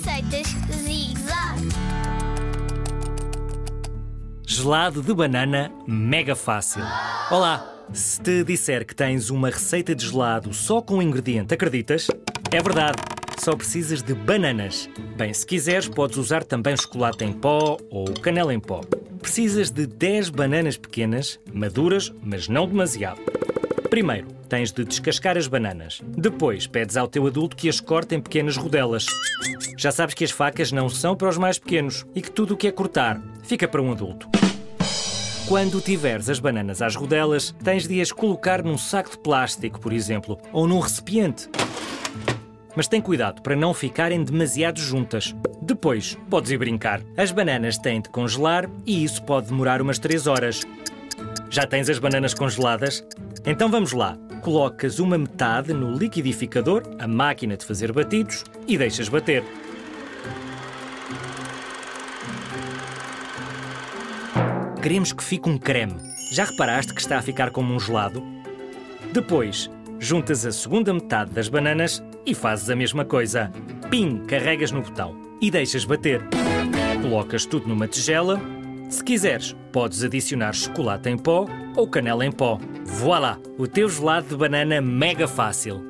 Receitas Zig Zag. Gelado de banana mega fácil. Olá! Se te disser que tens uma receita de gelado só com um ingrediente, acreditas? É verdade, só precisas de bananas. Bem, se quiseres, podes usar também chocolate em pó ou canela em pó. Precisas de 10 bananas pequenas, maduras, mas não demasiado. Primeiro, tens de descascar as bananas. Depois, pedes ao teu adulto que as corte em pequenas rodelas. Já sabes que as facas não são para os mais pequenos e que tudo o que é cortar fica para um adulto. Quando tiveres as bananas às rodelas, tens de as colocar num saco de plástico, por exemplo, ou num recipiente. Mas tem cuidado para não ficarem demasiado juntas. Depois, podes ir brincar. As bananas têm de congelar e isso pode demorar umas 3 horas. Já tens as bananas congeladas? Então vamos lá. Colocas uma metade no liquidificador, a máquina de fazer batidos, e deixas bater. Queremos que fique um creme. Já reparaste que está a ficar como um gelado? Depois, juntas a segunda metade das bananas e fazes a mesma coisa. Pim, carregas no botão e deixas bater. Colocas tudo numa tigela. Se quiseres, podes adicionar chocolate em pó ou canela em pó. Voilá! O teu gelado de banana mega fácil.